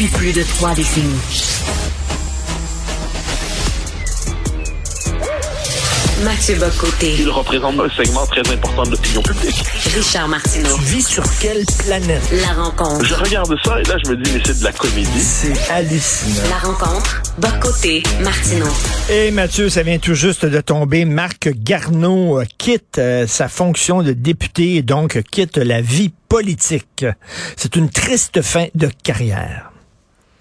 Depuis plus de trois décennies. Mathieu Bocoté, Il représente un segment très important de l'opinion publique. Richard Martineau, Tu vis sur quelle planète? La Rencontre. Je regarde ça et là, je me dis, mais c'est de la comédie. C'est hallucinant. La Rencontre. Bocoté, Martineau. Et Mathieu, ça vient tout juste de tomber. Marc Garneau euh, quitte euh, sa fonction de député et donc quitte la vie politique. C'est une triste fin de carrière.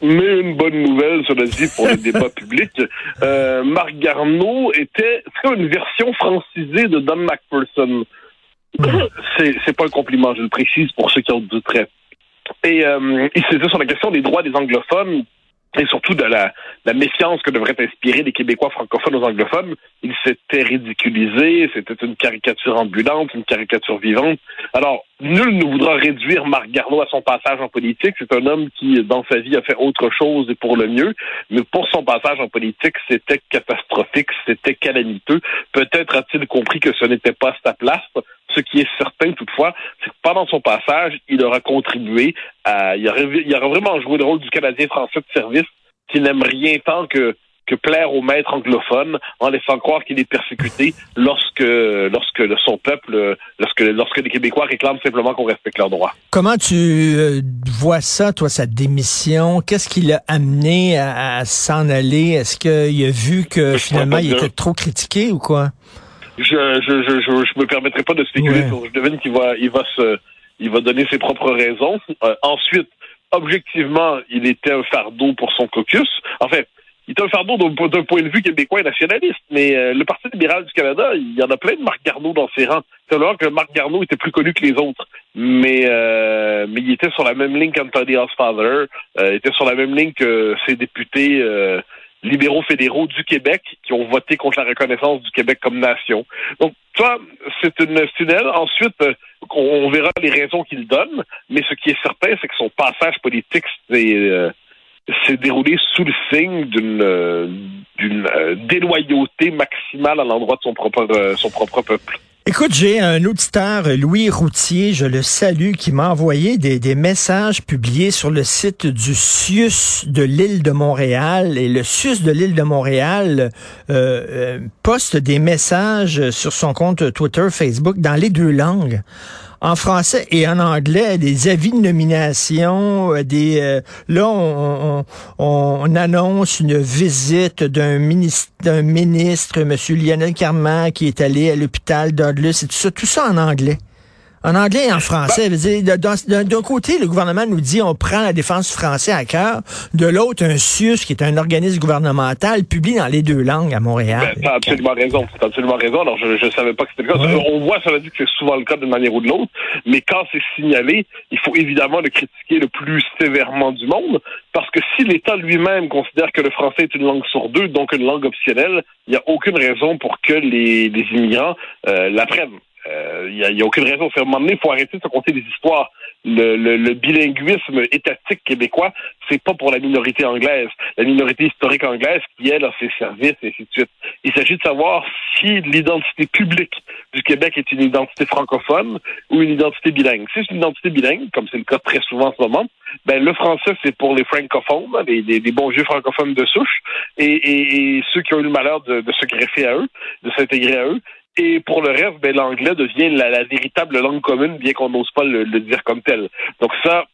Mais une bonne nouvelle, cela dit, pour le débat public. Euh, Marc Garneau était c'est comme une version francisée de Don McPherson. C'est, c'est pas un compliment, je le précise pour ceux qui en douteraient. Et euh, il s'était sur la question des droits des anglophones et surtout de la, la méfiance que devraient inspirer les Québécois francophones aux anglophones. Il s'était ridiculisé, c'était une caricature ambulante, une caricature vivante. Alors, nul ne voudra réduire Marc Garneau à son passage en politique. C'est un homme qui, dans sa vie, a fait autre chose et pour le mieux. Mais pour son passage en politique, c'était catastrophique, c'était calamiteux. Peut-être a-t-il compris que ce n'était pas sa place. Ce qui est certain, toutefois, c'est que pendant son passage, il aura contribué à, il aura, il aura vraiment joué le rôle du Canadien français de service qui n'aime rien tant que que plaire aux maîtres anglophones en laissant croire qu'il est persécuté lorsque lorsque son peuple lorsque lorsque les Québécois réclament simplement qu'on respecte leurs droits. Comment tu euh, vois ça, toi, sa démission? Qu'est-ce qui l'a amené à, à s'en aller? Est-ce qu'il a vu que finalement il était trop critiqué ou quoi? Je je je je, je me permettrai pas de spéculer. Ouais. Je devine qu'il va il va se il va donner ses propres raisons. Euh, ensuite, objectivement, il était un fardeau pour son caucus. En fait, il était un fardeau d'un point de vue québécois et nationaliste. Mais euh, le Parti libéral du Canada, il y en a plein de Marc Garneau dans ses rangs. C'est alors que Marc Garneau était plus connu que les autres. Mais euh, mais il était sur la même ligne qu'Anthony Hosfather, euh, il était sur la même ligne que ses députés euh, libéraux fédéraux du Québec qui ont voté contre la reconnaissance du Québec comme nation. Donc, ça, c'est une tunnel. Ensuite, on, verra les raisons qu'il donne, mais ce qui est certain, c'est que son passage politique s'est euh, déroulé sous le signe d'une euh, d'une euh, déloyauté maximale à l'endroit de son propre euh, son propre peuple. Écoute, j'ai un auditeur, Louis Routier, je le salue, qui m'a envoyé des, messages publiés sur le site du CIUS de l'île de Montréal. Et le CIUS de l'île de Montréal euh, euh, poste des messages sur son compte Twitter, Facebook, dans les deux langues. En français et en anglais, des avis de nomination, euh, des euh, là on, on, on annonce une visite d'un ministre, d'un ministre, M. Lionel Carman, qui est allé à l'hôpital Douglas et tout ça, tout ça en anglais. En anglais et en français. De- d'un- côté, le gouvernement nous dit on prend la défense française à cœur. De l'autre, un CIUS, qui est un organisme gouvernemental, publie dans les deux langues à Montréal. Ben, t'as absolument raison. T'as absolument raison. Alors, je ne savais pas que c'était le cas. Ouais. On voit, ça veut dire que c'est souvent le cas d'une manière ou de l'autre. Mais quand c'est signalé, il faut évidemment le critiquer le plus sévèrement du monde. Parce que si l'État lui-même considère que le français est une langue sourde, donc une langue optionnelle, il n'y a aucune raison pour que les, les immigrants euh, l'apprennent. Euh, Il n'y a, a aucune raison. À un moment donné, il faut arrêter de se conter des histoires. Le, le, le bilinguisme étatique québécois, c'est pas pour la minorité anglaise. La minorité historique anglaise qui, elle, a ses services et ainsi de suite. Il s'agit de savoir si l'identité publique du Québec est une identité francophone ou une identité bilingue. Si c'est une identité bilingue, comme c'est le cas très souvent en ce moment, ben le français c'est pour les francophones, hein, les, les, les bons vieux francophones de souche, et, et, et ceux qui ont eu le malheur de, de se greffer à eux, de s'intégrer à eux. Et pour le reste, ben, l'anglais devient la, véritable langue commune, bien qu'on n'ose pas le, le dire comme tel. Donc ça,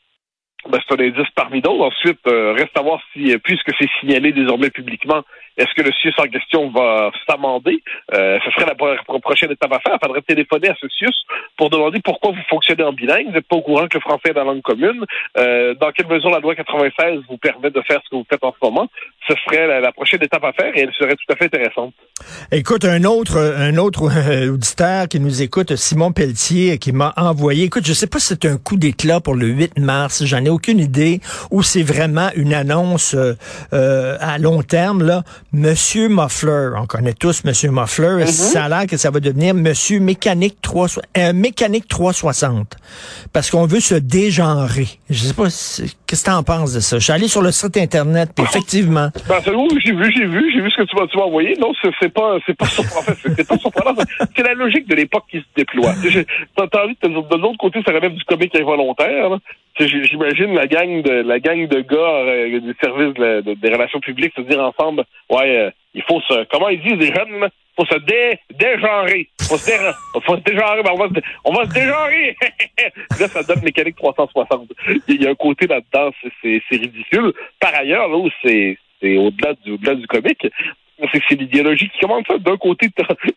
ben, c'est un indice parmi d'autres. Ensuite, euh, reste à voir si, euh, puisque c'est signalé désormais publiquement, Est-ce que le CIUS en question va s'amender? Euh, ce serait la prochaine étape à faire. Il faudrait téléphoner à ce CIUS pour demander pourquoi vous fonctionnez en bilingue. Vous n'êtes pas au courant que le français est la langue commune. Euh, dans quelle mesure la loi 96 vous permet de faire ce que vous faites en ce moment? Ce serait la, prochaine étape à faire et elle serait tout à fait intéressante. Écoute, un autre, un autre euh, auditeur qui nous écoute, Simon Pelletier, qui m'a envoyé, écoute, je sais pas si c'est un coup d'éclat pour le 8 mars, j'en ai aucune idée, ou c'est vraiment une annonce euh, euh, à long terme, là. Monsieur Muffler, on connaît tous Monsieur Muffler, mm-hmm. ça a l'air que ça va devenir Monsieur Mécanique 3, Mécanique 360, parce qu'on veut se dégenrer. Je sais pas, qu'est-ce que tu en penses de ça? Je suis allé sur le site Internet, puis effectivement... Ben, c'est j'ai vu, j'ai vu, j'ai vu ce que tu m'as envoyé. Non, c'est pas, c'est pas surprenant. c'est pas surprenant. C'est la logique de l'époque qui se déploie. T'as envie de, de l'autre côté, ça relève du comique involontaire. J'imagine la gang de la gang de gars euh, du service des relations publiques se dire ensemble, ouais, euh, il faut se, comment ils disent les jeunes, faut se dé, dégenrer, faut se, dé, faut se dégenrer, ben on va se, on va se dégenrer. là, ça donne mécanique 360. Il y a un côté là-dedans, c'est ridicule. Par ailleurs, là où c'est c'est au-delà du, au-delà du comique, c'est c'est l'idéologie qui commande ça. D'un côté,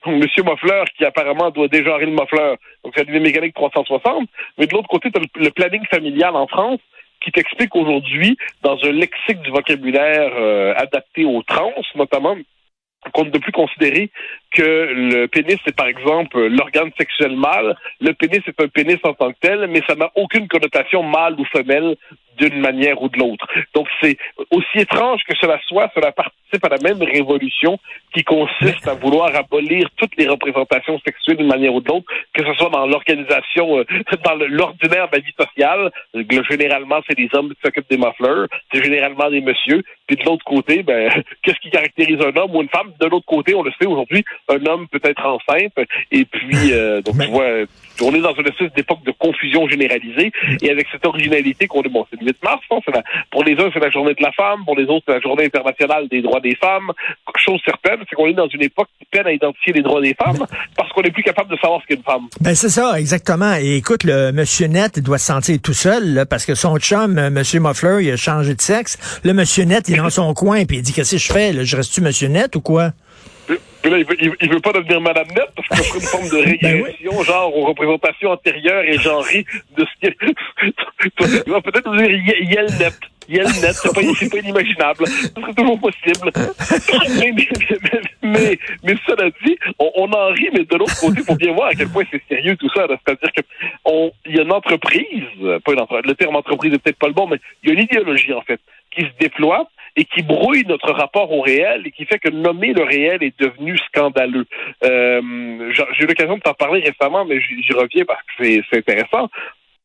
M. Moffleur qui apparemment doit dégenrer le Moffleur, donc ça devient mécanique 360, mais de l'autre côté, tu as le planning familial en France qui t'explique aujourd'hui, dans un lexique du vocabulaire euh, adapté aux trans, notamment, qu'on ne peut plus considérer que le pénis est par exemple l'organe sexuel mâle. Le pénis est un pénis en tant que tel, mais ça n'a aucune connotation mâle ou femelle d'une manière ou de l'autre. Donc c'est aussi étrange que cela soit, cela participe à la même révolution qui consiste à vouloir abolir toutes les représentations sexuelles d'une manière ou de l'autre, que ce soit dans l'organisation, euh, dans l'ordinaire de la vie sociale. Généralement, c'est des hommes qui s'occupent des muffleurs, c'est généralement des messieurs. Puis de l'autre côté, ben, qu'est-ce qui caractérise un homme ou une femme? De l'autre côté, on le sait aujourd'hui, un homme peut être enceinte. Et puis, euh, donc tu vois, on est dans une espèce d'époque de confusion généralisée. Et avec cette originalité qu'on est, bon, c'est 8 mars. Hein, pour les uns, c'est la journée de la femme. Pour les autres, c'est la journée internationale des droits des femmes. Chose certaine, c'est qu'on est dans une époque qui peine à identifier les droits des femmes parce qu'on n'est plus capable de savoir ce qu'est une femme. Ben c'est ça, exactement. Et écoute, le monsieur Net il doit se sentir tout seul parce que son chum, euh, monsieur Muffler, il a changé de sexe. Le monsieur Net, il est dans son coin puis il dit qu'est-ce que je fais Je reste-tu monsieur Net ou quoi? Là, il veut, il, veut pas devenir Madame Net parce que ça serait une forme de ben régression, genre aux représentations antérieures et genrées de ce qui Il va peut-être dire Yel Net. Yel Net, c'est pas, pas inimaginable. Ce serait toujours possible. mais, mais, mais, mais, cela dit, on, on, en rit, mais de l'autre côté, faut bien voir à quel point c'est sérieux tout ça. C'est-à-dire que on, il y a une entreprise, pas une entreprise, le terme entreprise est peut-être pas le bon, mais il y a une idéologie, en fait, qui se déploie et qui brouille notre rapport au réel et qui fait que nommer le réel est devenu scandaleux. Euh, J'ai eu l'occasion de t'en parler récemment, mais j'y reviens parce que c'est intéressant.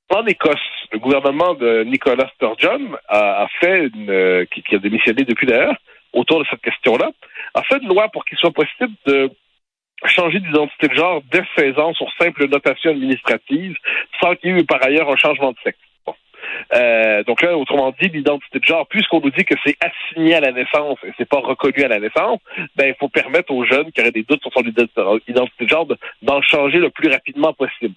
En Écosse, le gouvernement de Nicolas Sturgeon a, fait une, euh, qui, qui, a démissionné depuis d'ailleurs autour de cette question-là, a fait une loi pour qu'il soit possible de changer d'identité de genre dès 16 ans sur simple notation administrative sans qu'il y ait eu par ailleurs un changement de sexe. Euh, donc là, autrement dit, l'identité de genre, puisqu'on nous dit que c'est assigné à la naissance et c'est pas reconnu à la naissance, ben il faut permettre aux jeunes qui auraient des doutes sur son identité de genre d'en changer le plus rapidement possible.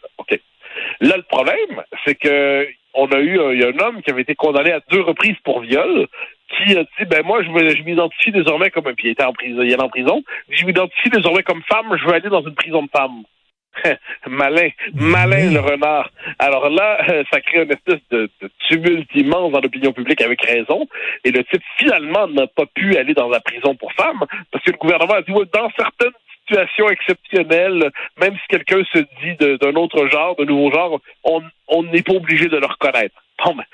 Là, le problème, c'est que on a eu il y a un homme qui avait été condamné à deux reprises pour viol qui a dit ben moi je m'identifie désormais comme puis il était en prison il est en prison je m'identifie désormais comme femme je veux aller dans une prison de femmes malin, malin le renard. Alors là, ça crée une espèce de, tumulte immense dans l'opinion publique avec raison. Et le type, finalement, n'a pas pu aller dans la prison pour femmes parce que le gouvernement a dit, dans certaines situations exceptionnelles, même si quelqu'un se dit d'un autre genre, de nouveau genre, on n'est pas obligé de le reconnaître. Bon, ben,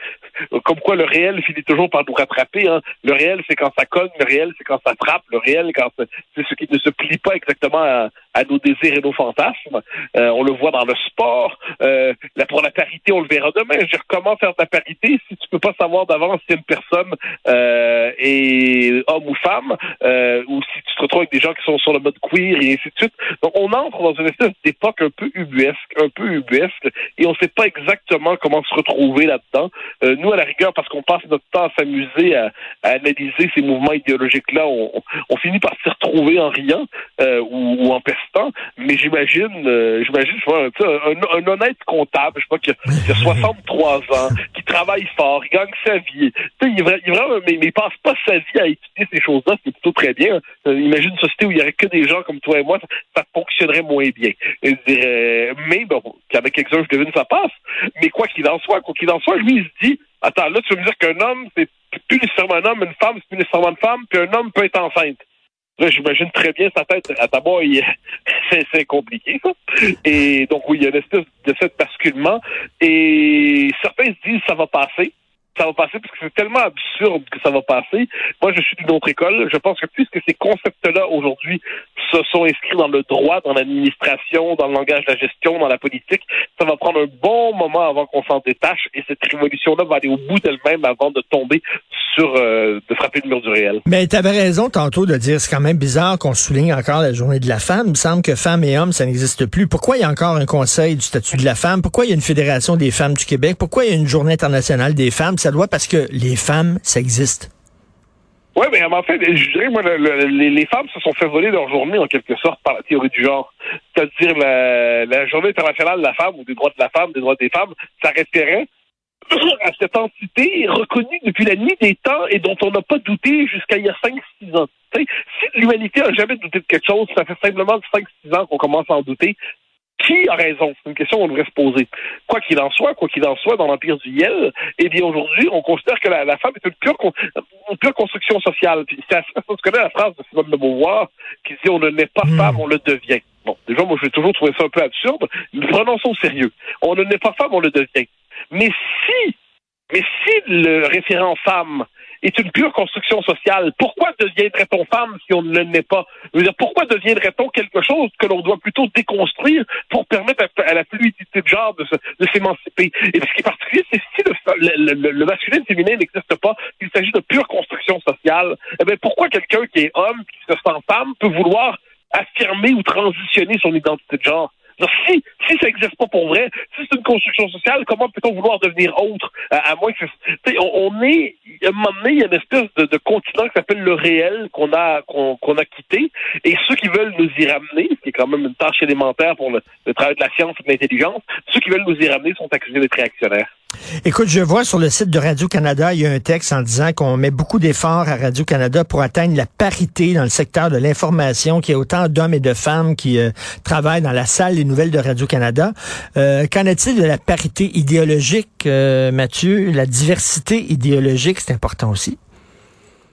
comme quoi le réel finit toujours par nous rattraper. Hein. Le réel, c'est quand ça cogne. Le réel, c'est quand ça frappe. Le réel, quand c'est ce qui ne se plie pas exactement à, nos désirs et nos fantasmes. Euh, on le voit dans le sport. Euh, là, pour la parité, on le verra demain. Je veux dire, comment faire ta parité si tu peux pas savoir d'avance si une personne euh, est homme ou femme, euh, ou si tu te retrouves avec des gens qui sont sur le mode queer et ainsi de suite. Donc, on entre dans une espèce d'époque un peu ubuesque, un peu ubuesque, et on sait pas exactement comment se retrouver là-dedans. Euh, nous, à la parce qu'on passe notre temps à s'amuser à, analyser ces mouvements idéologiques-là, on, finit par s'y retrouver en riant euh, ou, en pestant. Mais j'imagine, euh, j'imagine, je vois, un, honnête comptable, je sais pas, qui a, qui a 63 ans, qui travaille fort, il gagne sa vie. Tu il, il vraiment, mais, il passe pas sa vie à étudier ces choses-là, c'est plutôt très bien. Euh, imagine une société où il y aurait que des gens comme toi et moi, ça, fonctionnerait moins bien. Et dirais, mais bon, qu'avec quelques-uns, je devine, ça passe. Mais quoi qu'il en soit, quoi qu'il en soit, lui, il se dit, attends, là, tu veux me dire qu'un homme, c'est plus nécessairement un homme, une femme, c'est plus nécessairement une femme, puis un homme peut être enceinte. Là, j'imagine très bien sa tête à tabac, il- c'est, compliqué. Et donc, oui, il y a une espèce de fait basculement. Et certains se disent, ça va passer. Ça va passer parce que c'est tellement absurde que ça va passer. Moi, je suis d'une autre école. Je pense que puisque ces concepts-là, aujourd'hui, se sont inscrits dans le droit, dans l'administration, dans le langage de la gestion, dans la politique, ça va prendre un bon moment avant qu'on s'en détache et cette révolution-là va aller au bout d'elle-même avant de tomber sur, euh, de frapper le mur du réel. Mais tu avais raison tantôt de dire c'est quand même bizarre qu'on souligne encore la journée de la femme. Il me semble que femmes et hommes, ça n'existe plus. Pourquoi il y a encore un conseil du statut de la femme? Pourquoi il y a une fédération des femmes du Québec? Pourquoi il y a une journée internationale des femmes? Ça doit parce que les femmes, ça existe. Oui, mais en fait, je dirais, moi, le- le- les, femmes se sont fait voler leur journée, en quelque sorte, par la théorie du genre. C'est-à-dire, la, la journée internationale de la femme, ou des droits de la femme, des droits des femmes, ça référait à cette entité reconnue depuis la nuit des temps et dont on n'a pas douté jusqu'à il y a 5-6 ans. Si l'humanité a jamais douté de quelque chose, ça fait simplement 5-6 ans qu'on commence à en douter. Qui a raison? C'est une question qu'on devrait se poser. Quoi qu'il en soit, quoi qu'il en soit, dans l'Empire du Yel, eh bien, aujourd'hui, on considère que la, la femme est une pure, con- une pure construction sociale. C'est assez- tu connais la phrase de Simone de Beauvoir qui dit on ne naît pas Hmm. femme, on le devient. Bon, déjà, moi, j'ai toujours trouvé ça un peu absurde, mais prenons ça au sérieux. On ne naît pas femme, on le devient. Mais si, mais si le référent femme est une pure construction sociale, pourquoi deviendrait-on femme si on ne le n'est pas? Je veux dire, pourquoi deviendrait-on quelque chose que l'on doit plutôt déconstruire pour permettre à, la fluidité de genre de, s'émanciper? Et ce qui est particulier, c'est si le, le, le- le masculin féminin n'existe pas, qu'il s'agit de pure construction sociale, eh bien, pourquoi quelqu'un qui est homme, qui se sent femme, peut vouloir affirmer ou transitionner son identité de genre? Si, si ça n'existe pas pour vrai, si c'est une construction sociale, comment peut-on vouloir devenir autre? À, moins que. On, on est. À un moment donné, il y a une espèce de, continent qui s'appelle le réel qu'on a qu'on qu'on a quitté. Et ceux qui veulent nous y ramener, ce qui est quand même une tâche élémentaire pour le, le travail de la science et de l'intelligence, ceux qui veulent nous y ramener sont accusés d'être réactionnaires. Écoute, je vois sur le site de Radio-Canada, il y a un texte en disant qu'on met beaucoup d'efforts à Radio-Canada pour atteindre la parité dans le secteur de l'information, qu'il y a autant d'hommes et de femmes qui euh, travaillent dans la salle des nouvelles de Radio-Canada. Euh, qu'en est-il de la parité idéologique, euh, Mathieu? La diversité idéologique, c'est important aussi.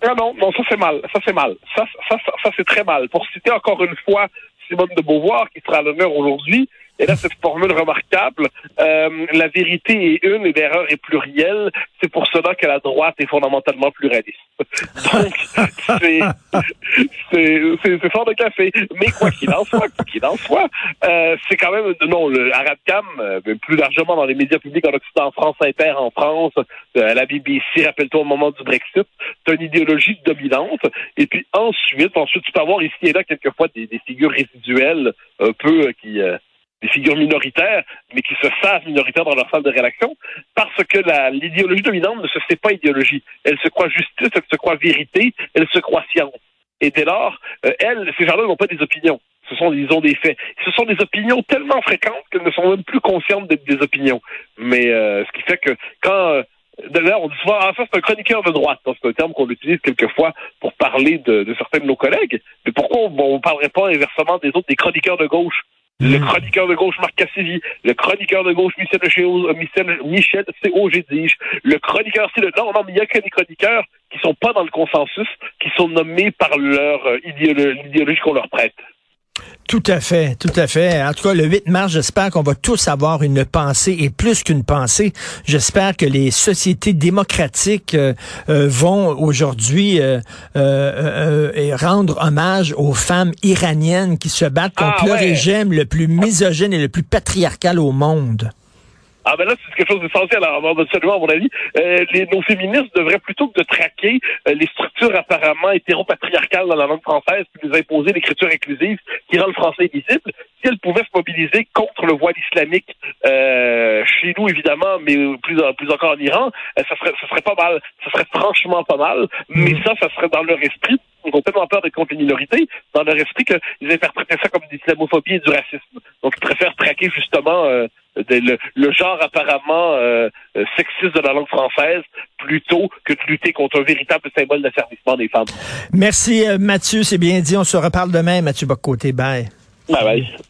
Non, non, non, ça c'est mal. Ça c'est mal. Ça, ça, ça, ça, c'est très mal. Pour citer encore une fois Simone de Beauvoir, qui sera à l'honneur aujourd'hui, elle a cette formule remarquable. euh, la vérité est une et l'erreur est plurielle. C'est pour cela que la droite est fondamentalement pluraliste. Donc, c'est c'est c'est- c'est fort de café. Mais quoi qu'il en soit, quoi qu'il en soit, euh, c'est quand même non le Arabcam, euh, plus largement dans les médias publics en Occident, France Inter en France, euh, la BBC, rappelle-toi au moment du Brexit, c'est une idéologie dominante. Et puis ensuite, ensuite tu peux avoir ici et là quelquefois des, des figures résiduelles un peu euh, qui euh, des figures minoritaires, mais qui se savent minoritaires dans leur salle de rédaction, parce que l'idéologie dominante ne se fait pas idéologie. Elle se croit justice, elle se croit vérité, elle se croit science. Et dès lors, euh, elles, ces gens-là n'ont pas des opinions. Ce sont, ils ont des faits. Ce sont des opinions tellement fréquentes qu'elles ne sont même plus conscientes d'être des opinions. Mais euh, ce qui fait que quand euh, D'ailleurs, on dit souvent, ah, ça, c'est un chroniqueur de droite. C'est un terme qu'on utilise quelquefois pour parler de, de certains de nos collègues. Mais pourquoi on ne parlerait pas inversement des autres, des chroniqueurs de gauche? Le chroniqueur de gauche, Marc Cassivi. Le chroniqueur de gauche, Michel, Géo- euh, Michel, Michel C.O.G. dis-je. Le chroniqueur, c'est le... Non, non, mais il n'y a que des chroniqueurs qui sont pas dans le consensus, qui sont nommés par leur euh, idéolo- l'idéologie qu'on leur prête. Tout à fait, tout à fait. En tout cas, le 8 mars, j'espère qu'on va tous avoir une pensée et plus qu'une pensée. J'espère que les sociétés démocratiques euh, euh, vont aujourd'hui euh, rendre hommage aux femmes iraniennes qui se battent Ah, contre le ouais. régime le plus misogyne et le plus patriarcal au monde. Ah ben là, c'est quelque chose d'essentiel, alors, absolument, à mon avis. Euh, les, nos féministes devraient, plutôt que de traquer euh, les structures apparemment hétéropatriarcales dans la langue française, puis nous imposer l'écriture inclusive qui rend le français visible, si elle pouvait se mobiliser contre le voile islamique euh, chez nous, évidemment, mais plus, plus encore en Iran, euh, ça serait, ça serait pas mal. Ça serait franchement pas mal. Mais ça, ça serait dans leur esprit. Ils ont tellement peur d'être contre les minorités, dans leur esprit qu'ils interprétaient ça comme de l'islamophobie et du racisme. Donc, ils préfèrent traquer justement euh, le, le, genre apparemment euh, sexiste de la langue française plutôt que de lutter contre un véritable symbole d'asservissement des femmes. Merci Mathieu, c'est bien dit. On se reparle demain, Mathieu Boccoté. Bye. Bye bye.